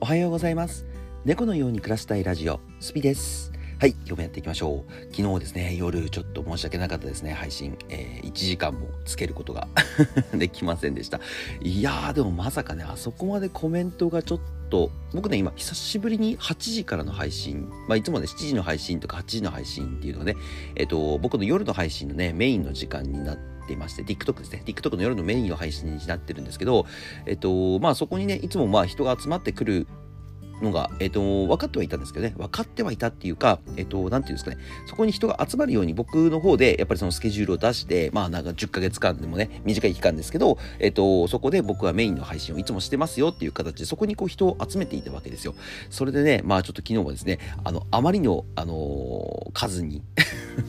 おはようございます。猫のように暮らしたいラジオスピです。はい今日もやっていきましょう。昨日ですね夜ちょっと申し訳なかったですね。配信、えー、1時間もつけることが できませんでした。いやーでもまさかねあそこまでコメントがちょっと僕ね今久しぶりに8時からの配信まあいつもね7時の配信とか8時の配信っていうのがねえっ、ー、と僕の夜の配信のねメインの時間になっていまして、TikTok ですね。TikTok の夜のメインの配信になってるんですけど、えっと、まあそこにね、いつもまあ人が集まってくるのが、えっ、と、分かってはいたんですけどね、分かってはいたっていうか、えっ、と、なんていうんですかね、そこに人が集まるように僕の方で、やっぱりそのスケジュールを出して、まあなんか10ヶ月間でもね、短い期間ですけど、えっ、と、そこで僕はメインの配信をいつもしてますよっていう形で、そこにこう人を集めていたわけですよ。それでね、まあちょっと昨日はですね、あの、あまりの、あの、数に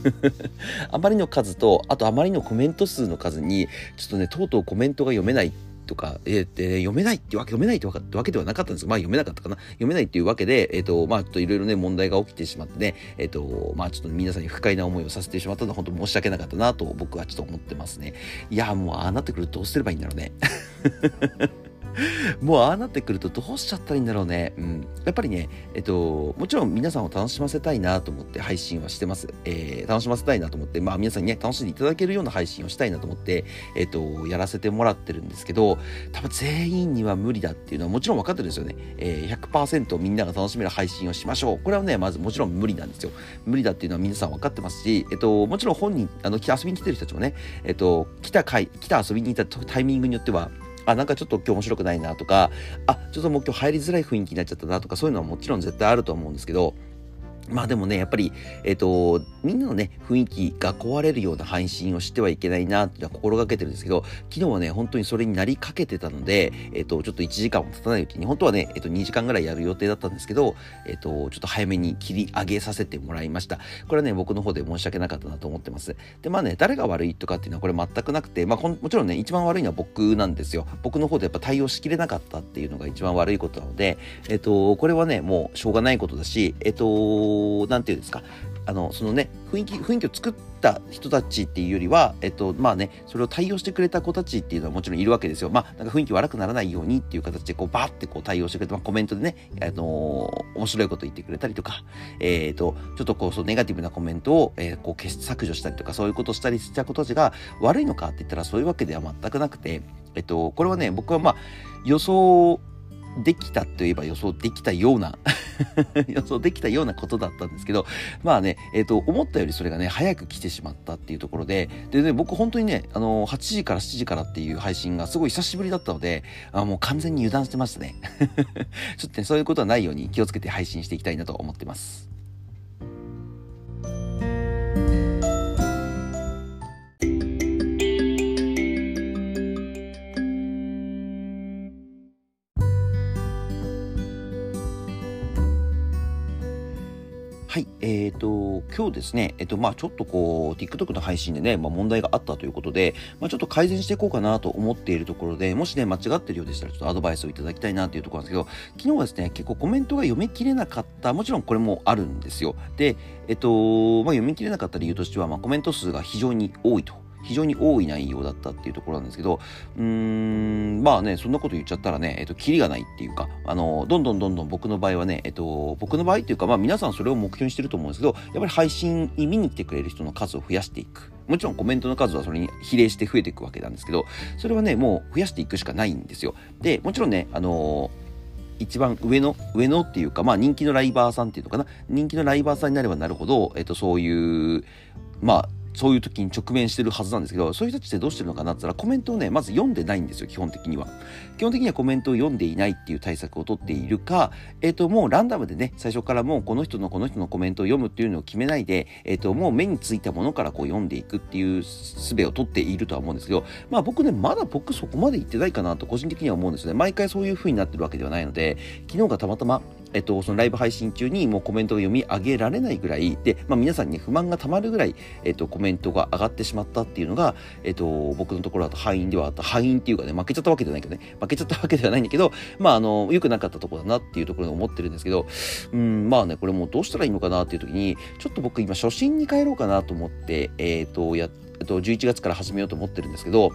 あまりの数と、あとあまりのコメント数の数に、ちょっとね、とうとうコメントが読めないっとか、えー、で読めないってわけ、読めないってわけではなかったんですまあ読めなかったかな。読めないっていうわけで、えっ、ー、と、まあちょっといろいろね、問題が起きてしまってね、えっ、ー、と、まあちょっと皆さんに不快な思いをさせてしまったのは本当申し訳なかったなと僕はちょっと思ってますね。いや、もうああなってくるとどうすればいいんだろうね。もうああなってくるとどうしちゃったらいいんだろうね。うん。やっぱりね、えっと、もちろん皆さんを楽しませたいなと思って配信はしてます。えー、楽しませたいなと思って、まあ皆さんにね、楽しんでいただけるような配信をしたいなと思って、えっと、やらせてもらってるんですけど、多分全員には無理だっていうのはもちろん分かってるんですよね。えー、100%みんなが楽しめる配信をしましょう。これはね、まずもちろん無理なんですよ。無理だっていうのは皆さん分かってますし、えっと、もちろん本人、あの、遊びに来てる人たちもね、えっと、来た回、来た遊びに行ったタイミングによっては、あ、なんかちょっと今日面白くないなとか、あ、ちょっともう今日入りづらい雰囲気になっちゃったなとか、そういうのはもちろん絶対あると思うんですけど、まあでもね、やっぱり、えっ、ー、と、みんなのね、雰囲気が壊れるような配信をしてはいけないなって心がけてるんですけど、昨日はね、本当にそれになりかけてたので、えっ、ー、と、ちょっと1時間も経たないうちに、本当はね、えっ、ー、と、2時間ぐらいやる予定だったんですけど、えっ、と、ちょっと早めに切り上げさせてもらいました。これはね、僕の方で申し訳なかったなと思ってます。で、まあね、誰が悪いとかっていうのはこれ全くなくて、まあ、もちろんね、一番悪いのは僕なんですよ。僕の方でやっぱ対応しきれなかったっていうのが一番悪いことなので、えっ、と、これはね、もうしょうがないことだし、えっ、と、なんていうんですか、あの、そのね、雰囲気、雰囲気を作った人たちっていうよりは、えっと、まあね、それを対応してくれた子たちっていうのはもちろんいるわけですよ。まあ、なんか雰囲気悪くならないようにっていう形で、こう、バーってこう対応してくれて、まあ、コメントでね、あのー、面白いこと言ってくれたりとか、えっ、ー、と、ちょっとこう、そう、ネガティブなコメントを、えー、こう、消し、削除したりとか、そういうことしたりした子たちが悪いのかって言ったら、そういうわけでは全くなくて、えっと、これはね、僕はまあ、予想できたといえば予想できたような 予想できたようなことだったんですけど、まあね、えっ、ー、と、思ったよりそれがね、早く来てしまったっていうところで、でね、僕本当にね、あの、8時から7時からっていう配信がすごい久しぶりだったので、あもう完全に油断してましたね。ちょっとね、そういうことはないように気をつけて配信していきたいなと思ってます。今日ですね、えっ、と、まあちょっとこう、TikTok の配信でね、まあ問題があったということで、まあちょっと改善していこうかなと思っているところで、もしね、間違ってるようでしたら、ちょっとアドバイスをいただきたいなというところなんですけど、昨日はですね、結構コメントが読み切れなかった、もちろんこれもあるんですよ。で、えっ、と、まあ読み切れなかった理由としては、まあコメント数が非常に多いと。非常に多い内容だったっていうところなんですけど、うーん、まあね、そんなこと言っちゃったらね、えっと、キリがないっていうか、あの、どんどんどんどん僕の場合はね、えっと、僕の場合っていうか、まあ皆さんそれを目標にしてると思うんですけど、やっぱり配信に見に来てくれる人の数を増やしていく。もちろんコメントの数はそれに比例して増えていくわけなんですけど、それはね、もう増やしていくしかないんですよ。で、もちろんね、あの一番上の、上のっていうか、まあ人気のライバーさんっていうのかな。人気のライバーさんになればなるほど、えっと、そういう、まあ、そういう時に直面してるはずなんですけど、そういう人たちってどうしてるのかなって言ったら、コメントをね、まず読んでないんですよ、基本的には。基本的にはコメントを読んでいないっていう対策をとっているか、えっ、ー、と、もうランダムでね、最初からもうこの人のこの人のコメントを読むっていうのを決めないで、えっ、ー、と、もう目についたものからこう読んでいくっていう術をとっているとは思うんですけど、まあ僕ね、まだ僕そこまで言ってないかなと個人的には思うんですよね。毎回そういう風になってるわけではないので、昨日がたまたま、えっと、そのライブ配信中にもうコメントが読み上げられないぐらいで、まあ、皆さんに不満がたまるぐらい、えっと、コメントが上がってしまったっていうのが、えっと、僕のところだと敗因ではあった。敗因っていうかね負けちゃったわけじゃないけどね。負けちゃったわけではないんだけどまああの良くなかったとこだなっていうところで思ってるんですけどうんまあねこれもうどうしたらいいのかなっていう時にちょっと僕今初心に帰ろうかなと思ってえっ、とやっと11月から始めようと思ってるんですけど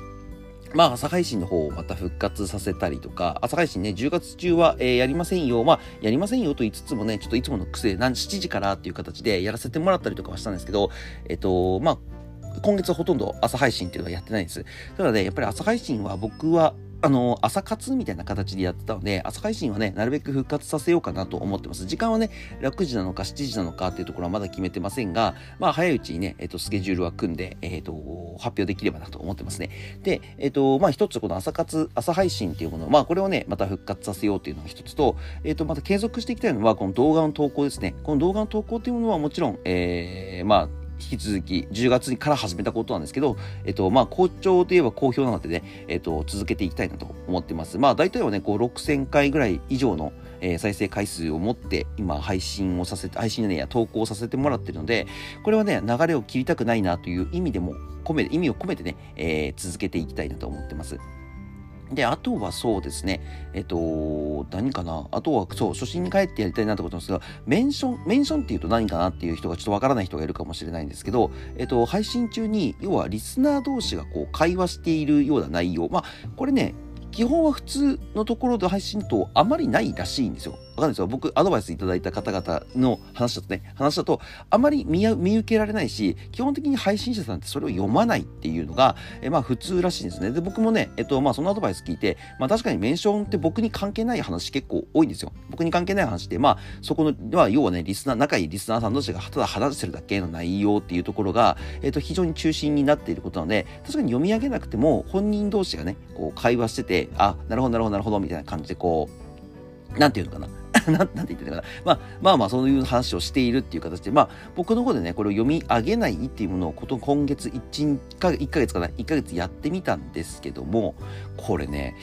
まあ、朝配信の方をまた復活させたりとか、朝配信ね、10月中は、えー、やりませんよ。まあ、やりませんよと言いつつもね、ちょっといつもの癖、何7時からっていう形でやらせてもらったりとかはしたんですけど、えっ、と、まあ、今月はほとんど朝配信っていうのはやってないんです。ただね、やっぱり朝配信は僕はあの、朝活みたいな形でやってたので、朝配信はね、なるべく復活させようかなと思ってます。時間はね、6時なのか7時なのかっていうところはまだ決めてませんが、まあ、早いうちにね、えっ、と、スケジュールは組んで、えっ、と、発表できればなと思ってますね。で、えっ、と、まあ、一つこの朝活、朝配信っていうもの、まあ、これをね、また復活させようっていうのが一つと、えっ、と、また継続していきたいのは、この動画の投稿ですね。この動画の投稿っていうものはもちろん、えー、まあ、引き続き10月から始めたことなんですけど、えっと、まあ、好調といえば好評なのでね、えっと、続けていきたいなと思ってます。まあ、大体はね、こう、6000回ぐらい以上の、えー、再生回数を持って今配信をさせて、配信ね、や投稿させてもらってるので、これはね、流れを切りたくないなという意味でも、込め、意味を込めてね、えー、続けていきたいなと思ってます。で、あとはそうですね、えっと、何かな？あとは、そう、初心に帰ってやりたいなってことなんですが、メンション、メンションっていうと何かなっていう人がちょっとわからない人がいるかもしれないんですけど、えっと、配信中に、要はリスナー同士がこう、会話しているような内容。まあ、これね、基本は普通のところで配信とあまりないらしいんですよ。わかんないですよ。僕、アドバイスいただいた方々の話だとね、話だと、あまり見受けられないし、基本的に配信者さんってそれを読まないっていうのが、えまあ普通らしいんですね。で、僕もね、えっと、まあそのアドバイス聞いて、まあ確かにメンションって僕に関係ない話結構多いんですよ。僕に関係ない話で、まあそこの、まあ要はね、リスナー、仲いいリスナーさん同士がただ話してるだけの内容っていうところが、えっと、非常に中心になっていることなので、確かに読み上げなくても、本人同士がね、こう会話してて、あ、なるほど、なるほど、なるほど、みたいな感じでこう、なんていうのかな。ななんて言ってるかな。まあ、まあまあ、そういう話をしているっていう形で、まあ、僕の方でね、これを読み上げないっていうものを、こと今月1、1ヶ月かな、1ヶ月やってみたんですけども、これね、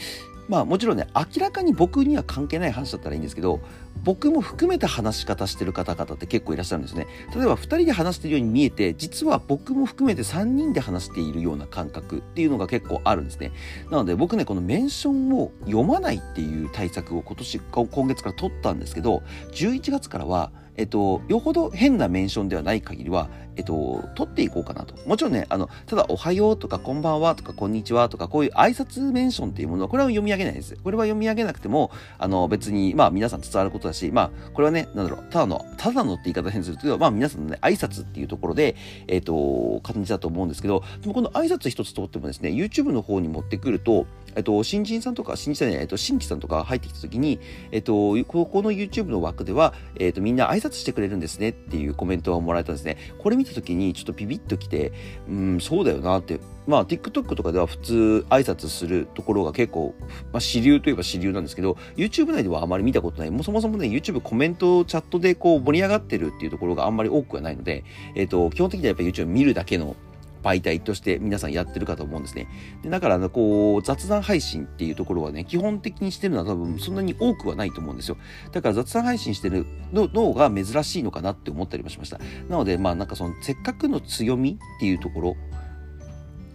まあもちろんね、明らかに僕には関係ない話だったらいいんですけど、僕も含めた話し方してる方々って結構いらっしゃるんですね。例えば2人で話してるように見えて、実は僕も含めて3人で話しているような感覚っていうのが結構あるんですね。なので僕ね、このメンションを読まないっていう対策を今年、今月から取ったんですけど、11月からはえっと、よほど変なメンションではない限りは、えっと、取っていこうかなと。もちろんね、あの、ただ、おはようとか、こんばんはとか、こんにちはとか、こういう挨拶メンションっていうものは、これは読み上げないです。これは読み上げなくても、あの、別に、まあ、皆さん伝わることだし、まあ、これはね、なんだろう、ただの、ただのって言い方変するけど、まあ、皆さんのね、挨拶っていうところで、えっと、感じだと思うんですけど、でもこの挨拶一つとってもですね、YouTube の方に持ってくると、えっと、新人さんとか、新人さんじゃない、えっと、新規さんとか入ってきたときに、えっと、ここの YouTube の枠では、えっと、みんな挨拶拶してくれるんですねっていうコメントをもらえたんですね。これ見た時に、ちょっとビビッときて、うん、そうだよなって。まあ、TikTok とかでは普通挨拶するところが結構、まあ、主流といえば主流なんですけど、YouTube 内ではあまり見たことない。もうそもそもね、YouTube コメント、チャットでこう盛り上がってるっていうところがあんまり多くはないので、えっと、基本的にはやっぱ YouTube 見るだけの媒体として皆さんやってるかと思うんですね。でだから、こう、雑談配信っていうところはね、基本的にしてるのは多分そんなに多くはないと思うんですよ。だから雑談配信してるのが珍しいのかなって思ったりもしました。なので、まあなんかその、せっかくの強みっていうところ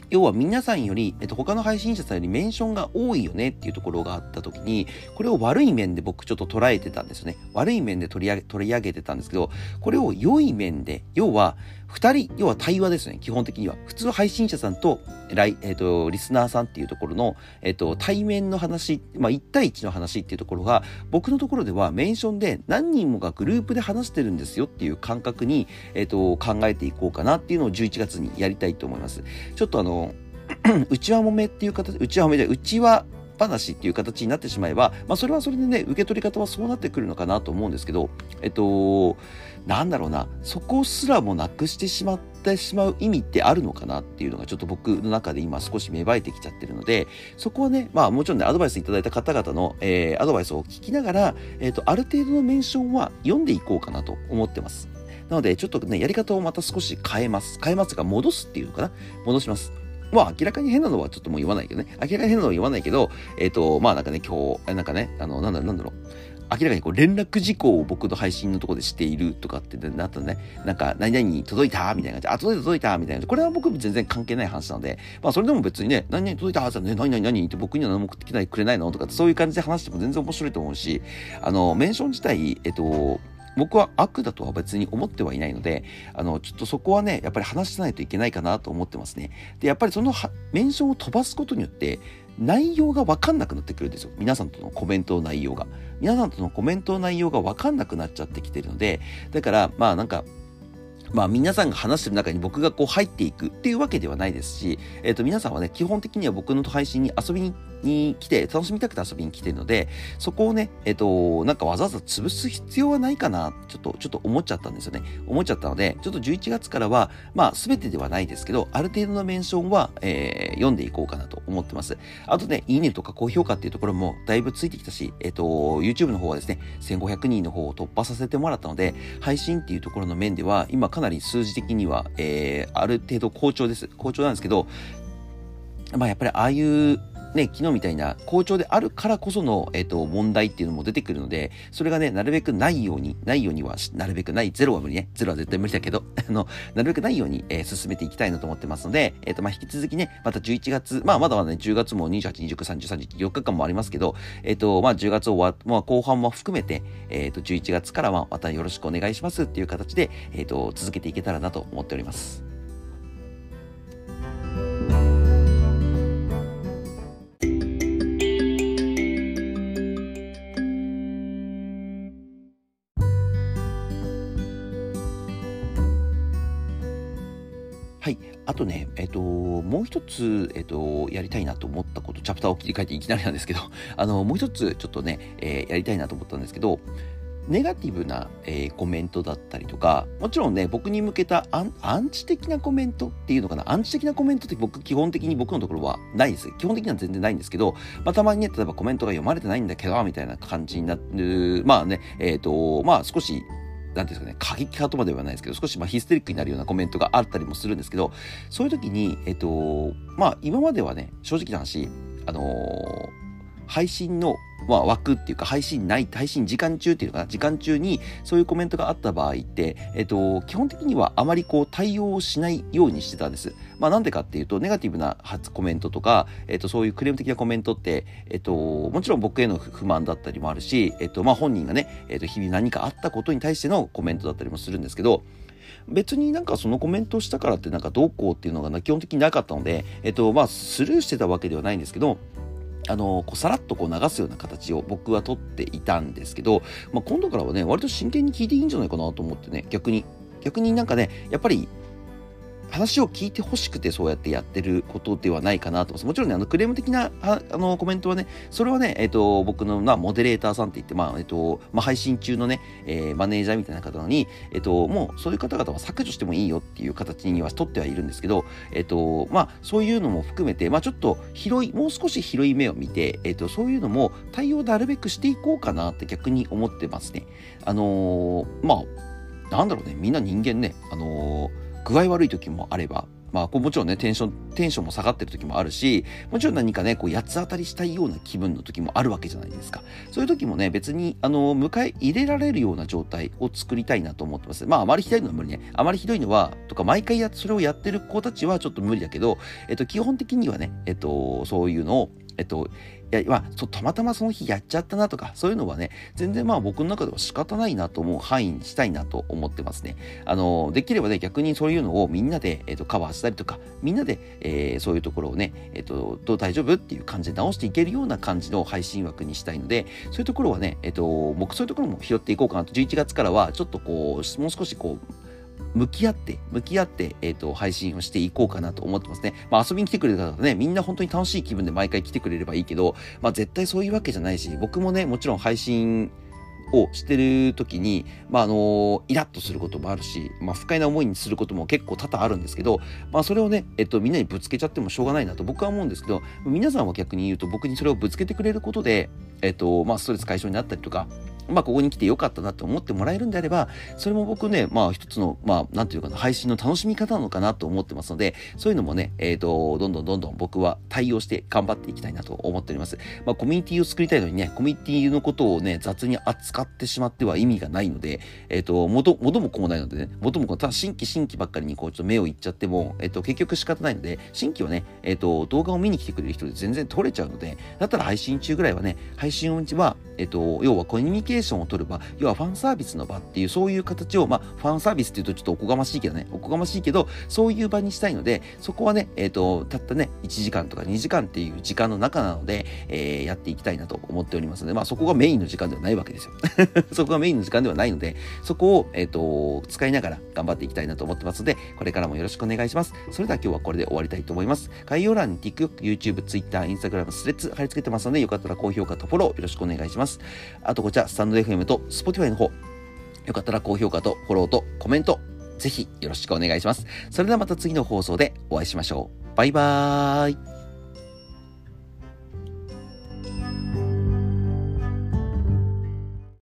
要は皆さんより、えっと、他の配信者さんよりメンションが多いよねっていうところがあった時に、これを悪い面で僕ちょっと捉えてたんですよね。悪い面で取り上げ、取り上げてたんですけど、これを良い面で、要は、二人、要は対話ですね、基本的には。普通配信者さんと、ライ、えっ、ー、と、リスナーさんっていうところの、えっ、ー、と、対面の話、まあ、1対1の話っていうところが、僕のところではメンションで何人もがグループで話してるんですよっていう感覚に、えっ、ー、と、考えていこうかなっていうのを11月にやりたいと思います。ちょっとあの、内輪もめっていう形、内輪もめで、内輪話っていう形になってしまえば、まあ、それはそれでね、受け取り方はそうなってくるのかなと思うんですけど、えっと、なんだろうな、そこすらもなくしてしまってしまう意味ってあるのかなっていうのがちょっと僕の中で今少し芽生えてきちゃってるので、そこはね、まあもちろんね、アドバイスいただいた方々の、えー、アドバイスを聞きながら、えっ、ー、と、ある程度のメンションは読んでいこうかなと思ってます。なので、ちょっとね、やり方をまた少し変えます。変えますが、戻すっていうのかな戻します。まあ、明らかに変なのはちょっともう言わないけどね。明らかに変なのは言わないけど、えっ、ー、と、まあなんかね、今日、なんかね、あの、なんだろう、なんだろう。明らかにこう連絡事項を僕の配信のところでしているとかってなったね、なんか、何々に届いたみたいな感じで、あ、届いた届いたみたいな。これは僕も全然関係ない話なので、まあそれでも別にね、何々届いたはずだね、何々何って僕には何も送ってきないくれないのとかそういう感じで話しても全然面白いと思うし、あの、メンション自体、えっと、僕は悪だとは別に思ってはいないので、あの、ちょっとそこはね、やっぱり話さないといけないかなと思ってますね。で、やっぱりそのメンションを飛ばすことによって、内容がわかんなくなってくるんですよ。皆さんとのコメントの内容が。皆さんとのコメントの内容がわかんなくなっちゃってきてるので、だから、まあなんか、まあ皆さんが話してる中に僕がこう入っていくっていうわけではないですし、えっ、ー、と皆さんはね、基本的には僕の配信に遊びに来て、楽しみたくて遊びに来てるので、そこをね、えっ、と、なんかわざわざ潰す必要はないかな、ちょっと、ちょっと思っちゃったんですよね。思っちゃったので、ちょっと11月からは、まあ全てではないですけど、ある程度のメンションは、えー、読んでいこうかなと思ってます。あとね、いいねとか高評価っていうところもだいぶついてきたし、えっ、と、YouTube の方はですね、1500人の方を突破させてもらったので、配信っていうところの面では、今かなり数字的には、えー、ある程度好調です。好調なんですけど、まあやっぱりああいうね、昨日みたいな好調であるからこその、えっ、と、問題っていうのも出てくるので、それがね、なるべくないように、ないようには、なるべくない、ゼロは無理ね、ゼロは絶対無理だけど、あの、なるべくないように、えー、進めていきたいなと思ってますので、えっ、と、まあ、引き続きね、また11月、まあ、まだまだね、10月も28、29、30、30、4日間もありますけど、えっ、と、まあ、10月終わ、まあ、後半も含めて、えっ、と、11月からはまたよろしくお願いしますっていう形で、えっ、と、続けていけたらなと思っております。とね、えっ、と、もう一つ、えっ、と、やりたいなと思ったこと、チャプターを切り替えていきなりなんですけど、あの、もう一つちょっとね、えー、やりたいなと思ったんですけど、ネガティブな、えー、コメントだったりとか、もちろんね、僕に向けたアンアンチ的なコメントっていうのかな、アンチ的なコメントって僕、基本的に僕のところはないです。基本的には全然ないんですけど、まあ、たまにね、例えばコメントが読まれてないんだけど、みたいな感じになる、まあね、えっ、ー、と、まあ少しなんていうんですかね、過激派とまではないですけど、少しまあヒステリックになるようなコメントがあったりもするんですけど、そういう時に、えっと、まあ今まではね、正直な話、あのー配信の、まあ、枠っていうか、配信ない、配信時間中っていうのかな、時間中にそういうコメントがあった場合って、えっと、基本的にはあまりこう対応しないようにしてたんです。まあ、なんでかっていうと、ネガティブな発コメントとか、えっと、そういうクレーム的なコメントって、えっと、もちろん僕への不満だったりもあるし、えっと、まあ、本人がね、えっと、日々何かあったことに対してのコメントだったりもするんですけど、別になんかそのコメントをしたからってなんかどうこうっていうのが基本的になかったので、えっと、まあ、スルーしてたわけではないんですけど、あの、こうさらっとこう流すような形を僕は取っていたんですけど、まあ、今度からはね、割と真剣に聞いていいんじゃないかなと思ってね、逆に。逆になんかね、やっぱり話を聞いてほしくてそうやってやってることではないかなと思います。もちろんね、あの、クレーム的な、あの、コメントはね、それはね、えっ、ー、と、僕の、まあ、モデレーターさんって言って、まあ、えっ、ー、と、まあ、配信中のね、えー、マネージャーみたいな方に、えっ、と、もう、そういう方々は削除してもいいよっていう形には取ってはいるんですけど、えっ、と、まあ、そういうのも含めて、まあ、ちょっと広い、もう少し広い目を見て、えっ、と、そういうのも対応なるべくしていこうかなって逆に思ってますね。あのまあ、なんだろうね、みんな人間ね、あの具合悪い時もあれば、まあ、こうもちろんね、テンション、テンションも下がってる時もあるし、もちろん何かね、こう、八つ当たりしたいような気分の時もあるわけじゃないですか。そういう時もね、別に、あの、迎え入れられるような状態を作りたいなと思ってます。まあ、あまりひどいのは無理ね。あまりひどいのは、とか、毎回や、それをやってる子たちはちょっと無理だけど、えっと、基本的にはね、えっと、そういうのを、えっと、いや、まあ、たまたまその日やっちゃったなとか、そういうのはね、全然まあ僕の中では仕方ないなと思う範囲にしたいなと思ってますね。あの、できればね、逆にそういうのをみんなで、えっ、と、カバーしたりとか、みんなで、えー、そういうところをね、えっ、と、どう大丈夫っていう感じで直していけるような感じの配信枠にしたいので、そういうところはね、えっ、と、僕そういうところも拾っていこうかなと、11月からはちょっとこう、もう少しこう、向き合って、向き合って、えっ、ー、と、配信をしていこうかなと思ってますね。まあ遊びに来てくれた方ね、みんな本当に楽しい気分で毎回来てくれればいいけど、まあ絶対そういうわけじゃないし、僕もね、もちろん配信、をしてる時に、まあ、あの、イラッとすることもあるし、まあ、不快な思いにすることも結構多々あるんですけど、まあ、それをね、えっと、みんなにぶつけちゃってもしょうがないなと僕は思うんですけど、皆さんは逆に言うと僕にそれをぶつけてくれることで、えっと、まあ、ストレス解消になったりとか、まあ、ここに来てよかったなと思ってもらえるんであれば、それも僕ね、まあ、一つの、まあ、なんていうかな、配信の楽しみ方なのかなと思ってますので、そういうのもね、えっ、ー、と、どんどんどんどん僕は対応して頑張っていきたいなと思っております。まあ、コミュニティを作りたいのにね、コミュニティのことをね、雑に扱ってしまっては意味がないので、えっ、ー、と、元、元も子もないのでね、元も子も、ただ新規新規ばっかりにこう、ちょっと目をいっちゃっても、えっ、ー、と、結局仕方ないので、新規はね、えっ、と、動画を見に来てくれる人で全然取れちゃうので、だったら配信中ぐらいはね、配信は、えっ、と、要はコミュニケケーションを取る場、要はファンサービスの場っていう、そういう形を、まあ、ファンサービスっていうとちょっとおこがましいけどね、おこがましいけど、そういう場にしたいので、そこはね、えっ、ー、と、たったね、1時間とか2時間っていう時間の中なので、えー、やっていきたいなと思っておりますので、まあ、そこがメインの時間ではないわけですよ。そこがメインの時間ではないので、そこを、えっ、ー、と、使いながら頑張っていきたいなと思ってますので、これからもよろしくお願いします。それでは今日はこれで終わりたいと思います。概要欄に TikTok、YouTube、Twitter、Instagram、スレッズ貼り付けてますので、よかったら高評価とフォローよろしくお願いします。あとこちら、ンド FM と Spotify の方、よかったら高評価とフォローとコメント、ぜひよろしくお願いします。それではまた次の放送でお会いしましょう。バイバーイ。